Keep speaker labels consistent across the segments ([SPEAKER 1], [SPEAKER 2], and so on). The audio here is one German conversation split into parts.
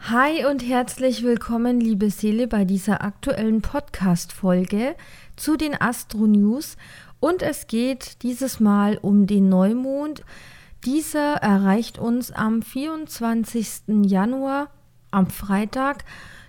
[SPEAKER 1] Hi und herzlich willkommen, liebe Seele, bei dieser aktuellen Podcast-Folge zu den Astro News. Und es geht dieses Mal um den Neumond. Dieser erreicht uns am 24. Januar, am Freitag.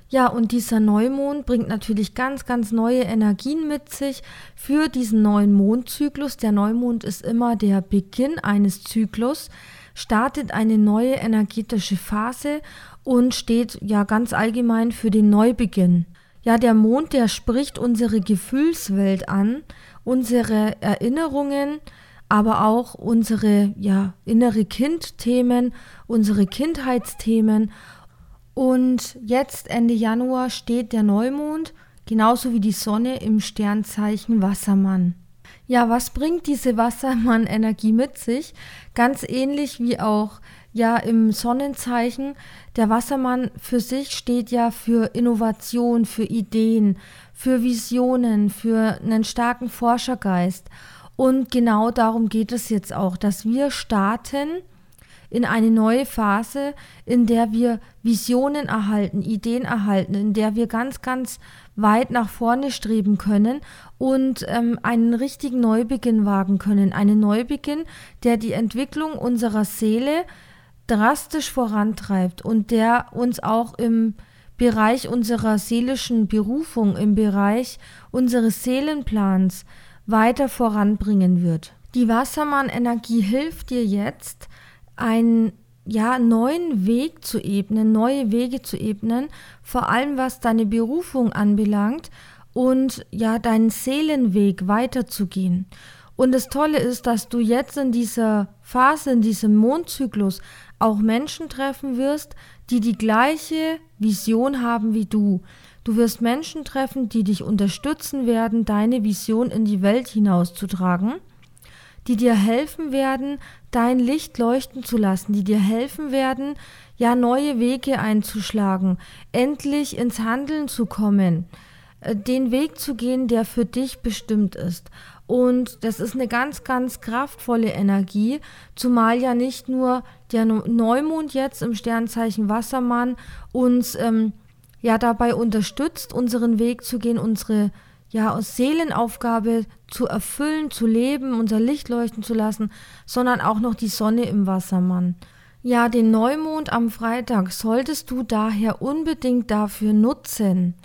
[SPEAKER 1] Ja, und dieser Neumond bringt natürlich ganz, ganz neue Energien mit sich für diesen neuen Mondzyklus. Der Neumond ist immer der Beginn eines Zyklus, startet eine neue energetische Phase und steht ja ganz allgemein für den Neubeginn. Ja, der Mond, der spricht unsere Gefühlswelt an, unsere Erinnerungen, aber auch unsere ja, innere Kindthemen, unsere Kindheitsthemen. Und jetzt Ende Januar steht der Neumond, genauso wie die Sonne im Sternzeichen Wassermann. Ja, was bringt diese Wassermann-Energie mit sich? Ganz ähnlich wie auch ja im Sonnenzeichen. Der Wassermann für sich steht ja für Innovation, für Ideen, für Visionen, für einen starken Forschergeist. Und genau darum geht es jetzt auch, dass wir starten in eine neue Phase, in der wir Visionen erhalten, Ideen erhalten, in der wir ganz, ganz weit nach vorne streben können und ähm, einen richtigen Neubeginn wagen können. Einen Neubeginn, der die Entwicklung unserer Seele drastisch vorantreibt und der uns auch im Bereich unserer seelischen Berufung, im Bereich unseres Seelenplans weiter voranbringen wird. Die Wassermann-Energie hilft dir jetzt, einen ja, neuen Weg zu ebnen, neue Wege zu ebnen, vor allem was deine Berufung anbelangt und ja, deinen Seelenweg weiterzugehen. Und das Tolle ist, dass du jetzt in dieser Phase, in diesem Mondzyklus auch Menschen treffen wirst, die die gleiche Vision haben wie du. Du wirst Menschen treffen, die dich unterstützen werden, deine Vision in die Welt hinauszutragen, die dir helfen werden, dein Licht leuchten zu lassen, die dir helfen werden, ja neue Wege einzuschlagen, endlich ins Handeln zu kommen, äh, den Weg zu gehen, der für dich bestimmt ist. Und das ist eine ganz, ganz kraftvolle Energie, zumal ja nicht nur der Neumond jetzt im Sternzeichen Wassermann uns ähm, ja dabei unterstützt, unseren Weg zu gehen, unsere ja Seelenaufgabe zu erfüllen, zu leben, unser Licht leuchten zu lassen, sondern auch noch die Sonne im Wassermann. Ja, den Neumond am Freitag solltest du daher unbedingt dafür nutzen,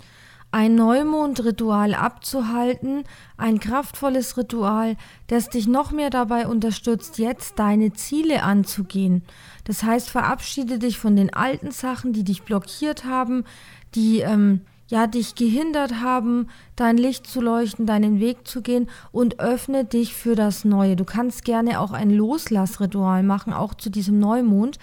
[SPEAKER 1] ein Neumondritual abzuhalten, ein kraftvolles Ritual, das dich noch mehr dabei unterstützt, jetzt deine Ziele anzugehen. Das heißt, verabschiede dich von den alten Sachen, die dich blockiert haben, die ähm, ja dich gehindert haben, dein Licht zu leuchten, deinen Weg zu gehen und öffne dich für das Neue. Du kannst gerne auch ein Loslassritual machen, auch zu diesem Neumond.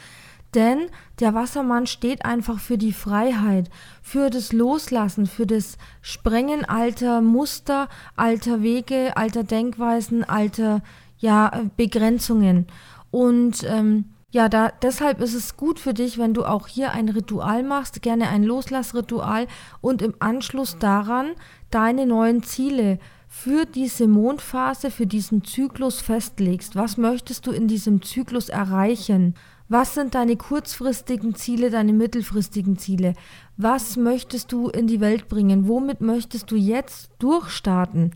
[SPEAKER 1] Denn der Wassermann steht einfach für die Freiheit, für das Loslassen, für das Sprengen alter Muster, alter Wege, alter Denkweisen, alter ja, Begrenzungen. Und ähm, ja, da, deshalb ist es gut für dich, wenn du auch hier ein Ritual machst, gerne ein Loslassritual und im Anschluss daran deine neuen Ziele für diese Mondphase, für diesen Zyklus festlegst. Was möchtest du in diesem Zyklus erreichen? Was sind deine kurzfristigen Ziele, deine mittelfristigen Ziele? Was möchtest du in die Welt bringen? Womit möchtest du jetzt durchstarten?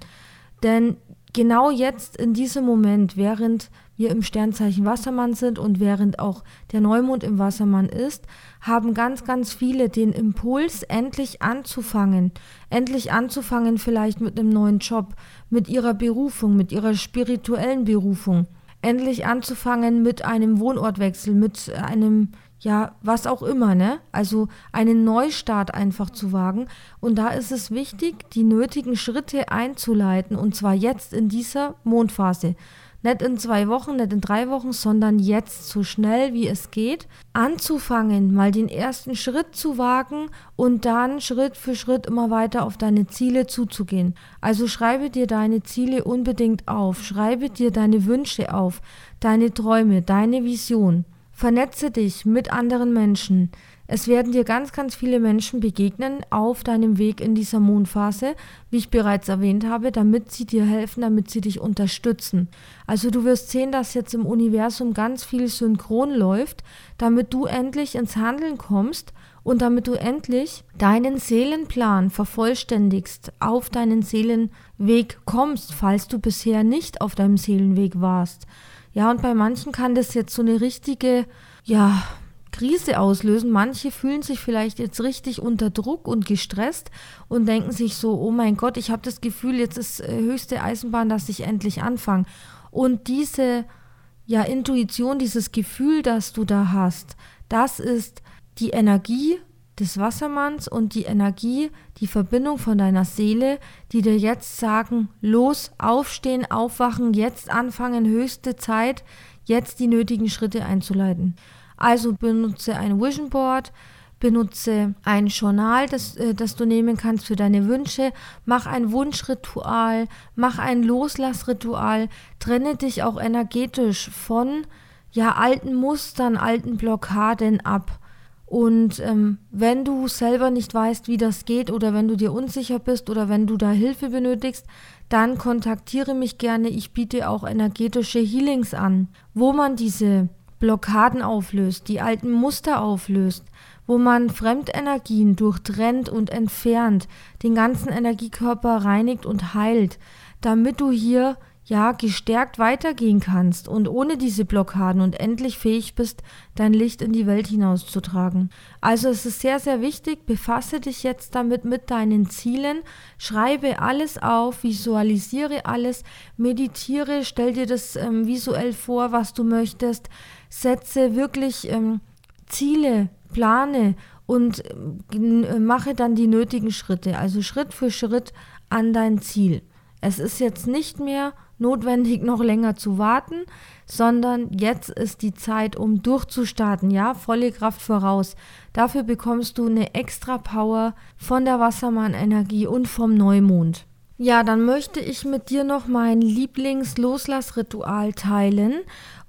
[SPEAKER 1] Denn genau jetzt in diesem Moment, während wir im Sternzeichen Wassermann sind und während auch der Neumond im Wassermann ist, haben ganz, ganz viele den Impuls, endlich anzufangen. Endlich anzufangen vielleicht mit einem neuen Job, mit ihrer Berufung, mit ihrer spirituellen Berufung endlich anzufangen mit einem Wohnortwechsel, mit einem, ja, was auch immer, ne? Also einen Neustart einfach zu wagen. Und da ist es wichtig, die nötigen Schritte einzuleiten und zwar jetzt in dieser Mondphase. Nicht in zwei Wochen, nicht in drei Wochen, sondern jetzt so schnell wie es geht, anzufangen, mal den ersten Schritt zu wagen und dann Schritt für Schritt immer weiter auf deine Ziele zuzugehen. Also schreibe dir deine Ziele unbedingt auf, schreibe dir deine Wünsche auf, deine Träume, deine Vision. Vernetze dich mit anderen Menschen. Es werden dir ganz, ganz viele Menschen begegnen auf deinem Weg in dieser Mondphase, wie ich bereits erwähnt habe, damit sie dir helfen, damit sie dich unterstützen. Also du wirst sehen, dass jetzt im Universum ganz viel synchron läuft, damit du endlich ins Handeln kommst und damit du endlich deinen Seelenplan vervollständigst, auf deinen Seelenweg kommst, falls du bisher nicht auf deinem Seelenweg warst. Ja, und bei manchen kann das jetzt so eine richtige, ja, Krise auslösen. Manche fühlen sich vielleicht jetzt richtig unter Druck und gestresst und denken sich so, oh mein Gott, ich habe das Gefühl, jetzt ist äh, höchste Eisenbahn, dass ich endlich anfange. Und diese ja, Intuition, dieses Gefühl, das du da hast, das ist die Energie des Wassermanns und die Energie, die Verbindung von deiner Seele, die dir jetzt sagen, los, aufstehen, aufwachen, jetzt anfangen, höchste Zeit, jetzt die nötigen Schritte einzuleiten. Also benutze ein Vision Board, benutze ein Journal, das, äh, das du nehmen kannst für deine Wünsche, mach ein Wunschritual, mach ein Loslassritual, trenne dich auch energetisch von ja alten Mustern, alten Blockaden ab. Und ähm, wenn du selber nicht weißt, wie das geht oder wenn du dir unsicher bist oder wenn du da Hilfe benötigst, dann kontaktiere mich gerne. Ich biete auch energetische Healings an, wo man diese Blockaden auflöst, die alten Muster auflöst, wo man Fremdenergien durchtrennt und entfernt, den ganzen Energiekörper reinigt und heilt, damit du hier ja gestärkt weitergehen kannst und ohne diese Blockaden und endlich fähig bist, dein Licht in die Welt hinauszutragen. Also es ist sehr, sehr wichtig, befasse dich jetzt damit mit deinen Zielen, schreibe alles auf, visualisiere alles, meditiere, stell dir das ähm, visuell vor, was du möchtest, setze wirklich ähm, Ziele, plane und äh, mache dann die nötigen Schritte, also Schritt für Schritt an dein Ziel. Es ist jetzt nicht mehr notwendig, noch länger zu warten, sondern jetzt ist die Zeit, um durchzustarten, ja, volle Kraft voraus. Dafür bekommst du eine extra Power von der Wassermann-Energie und vom Neumond. Ja, dann möchte ich mit dir noch mein Lieblings-Loslassritual teilen.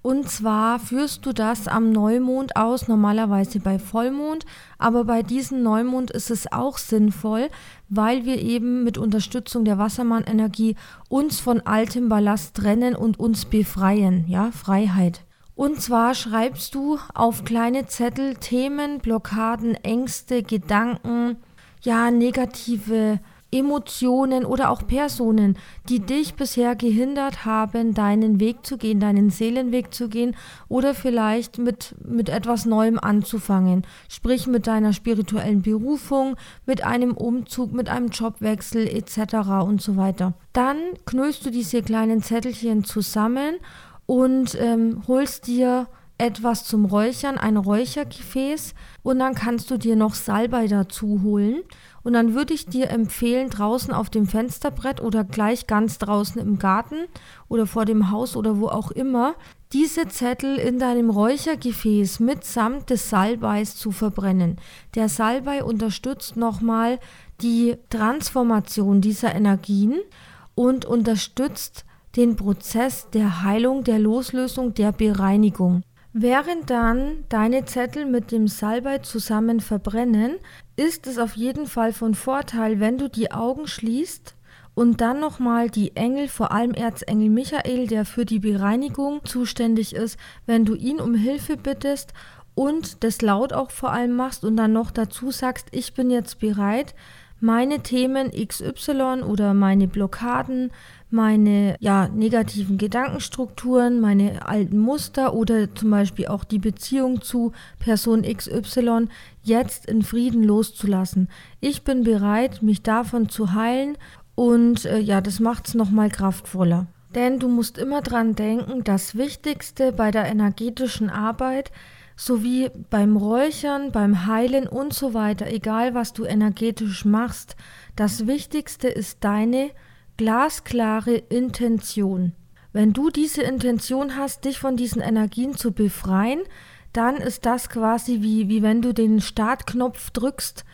[SPEAKER 1] Und zwar führst du das am Neumond aus, normalerweise bei Vollmond, aber bei diesem Neumond ist es auch sinnvoll, weil wir eben mit Unterstützung der Wassermann-Energie uns von altem Ballast trennen und uns befreien, ja, Freiheit. Und zwar schreibst du auf kleine Zettel Themen, Blockaden, Ängste, Gedanken, ja, negative Emotionen oder auch Personen, die dich bisher gehindert haben, deinen Weg zu gehen, deinen Seelenweg zu gehen oder vielleicht mit, mit etwas Neuem anzufangen. Sprich mit deiner spirituellen Berufung, mit einem Umzug, mit einem Jobwechsel etc. und so weiter. Dann knüllst du diese kleinen Zettelchen zusammen und ähm, holst dir etwas zum Räuchern, ein Räuchergefäß und dann kannst du dir noch Salbei dazu holen und dann würde ich dir empfehlen, draußen auf dem Fensterbrett oder gleich ganz draußen im Garten oder vor dem Haus oder wo auch immer, diese Zettel in deinem Räuchergefäß mitsamt des Salbeis zu verbrennen. Der Salbei unterstützt nochmal die Transformation dieser Energien und unterstützt den Prozess der Heilung, der Loslösung, der Bereinigung. Während dann deine Zettel mit dem Salbei zusammen verbrennen, ist es auf jeden Fall von Vorteil, wenn du die Augen schließt und dann nochmal die Engel, vor allem Erzengel Michael, der für die Bereinigung zuständig ist, wenn du ihn um Hilfe bittest und das laut auch vor allem machst und dann noch dazu sagst, ich bin jetzt bereit, meine Themen XY oder meine Blockaden, meine ja, negativen Gedankenstrukturen, meine alten Muster oder zum Beispiel auch die Beziehung zu Person XY jetzt in Frieden loszulassen. Ich bin bereit, mich davon zu heilen und äh, ja, das macht es nochmal kraftvoller. Denn du musst immer dran denken, das Wichtigste bei der energetischen Arbeit sowie beim Räuchern, beim Heilen und so weiter, egal was du energetisch machst, das Wichtigste ist deine glasklare Intention. Wenn du diese Intention hast, dich von diesen Energien zu befreien, dann ist das quasi wie, wie wenn du den Startknopf drückst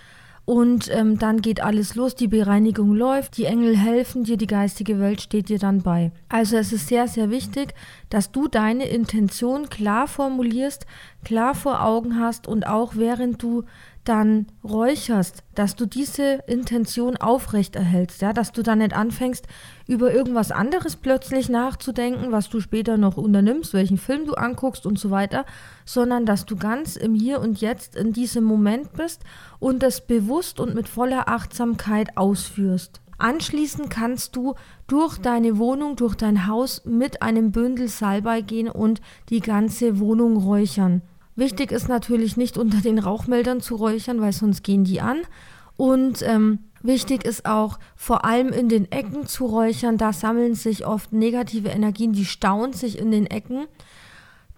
[SPEAKER 1] und ähm, dann geht alles los, die Bereinigung läuft, die Engel helfen dir, die geistige Welt steht dir dann bei. Also es ist sehr, sehr wichtig, dass du deine Intention klar formulierst, klar vor Augen hast und auch während du dann räucherst, dass du diese Intention aufrechterhältst, ja, dass du dann nicht anfängst, über irgendwas anderes plötzlich nachzudenken, was du später noch unternimmst, welchen Film du anguckst und so weiter, sondern dass du ganz im Hier und Jetzt in diesem Moment bist und das bewusst und mit voller Achtsamkeit ausführst. Anschließend kannst du durch deine Wohnung, durch dein Haus mit einem Bündel Salbei gehen und die ganze Wohnung räuchern. Wichtig ist natürlich nicht unter den Rauchmeldern zu räuchern, weil sonst gehen die an. Und ähm, wichtig ist auch vor allem in den Ecken zu räuchern. Da sammeln sich oft negative Energien, die stauen sich in den Ecken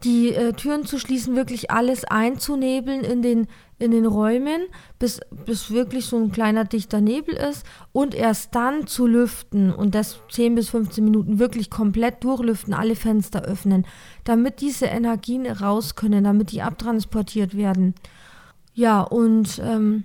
[SPEAKER 1] die äh, Türen zu schließen, wirklich alles einzunebeln in den, in den Räumen, bis, bis wirklich so ein kleiner dichter Nebel ist und erst dann zu lüften und das 10 bis 15 Minuten wirklich komplett durchlüften, alle Fenster öffnen, damit diese Energien raus können, damit die abtransportiert werden. Ja, und ähm,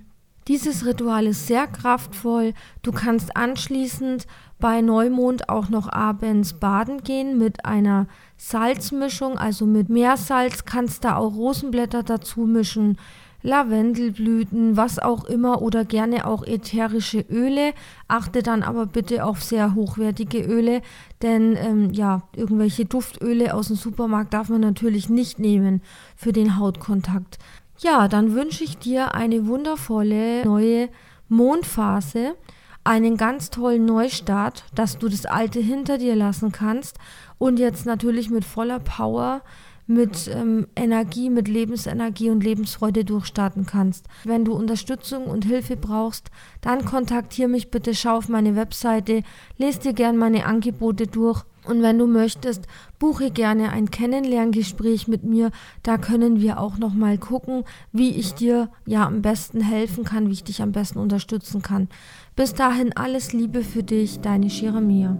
[SPEAKER 1] dieses Ritual ist sehr kraftvoll. Du kannst anschließend bei Neumond auch noch abends baden gehen mit einer Salzmischung, also mit Meersalz. Kannst da auch Rosenblätter dazu mischen, Lavendelblüten, was auch immer oder gerne auch ätherische Öle. Achte dann aber bitte auf sehr hochwertige Öle, denn ähm, ja, irgendwelche Duftöle aus dem Supermarkt darf man natürlich nicht nehmen für den Hautkontakt. Ja, dann wünsche ich dir eine wundervolle neue Mondphase, einen ganz tollen Neustart, dass du das Alte hinter dir lassen kannst und jetzt natürlich mit voller Power mit ähm, Energie, mit Lebensenergie und Lebensfreude durchstarten kannst. Wenn du Unterstützung und Hilfe brauchst, dann kontaktiere mich bitte, schau auf meine Webseite, lese dir gerne meine Angebote durch und wenn du möchtest, buche gerne ein Kennenlerngespräch mit mir. Da können wir auch noch mal gucken, wie ich dir ja am besten helfen kann, wie ich dich am besten unterstützen kann. Bis dahin alles Liebe für dich, deine Shiramia.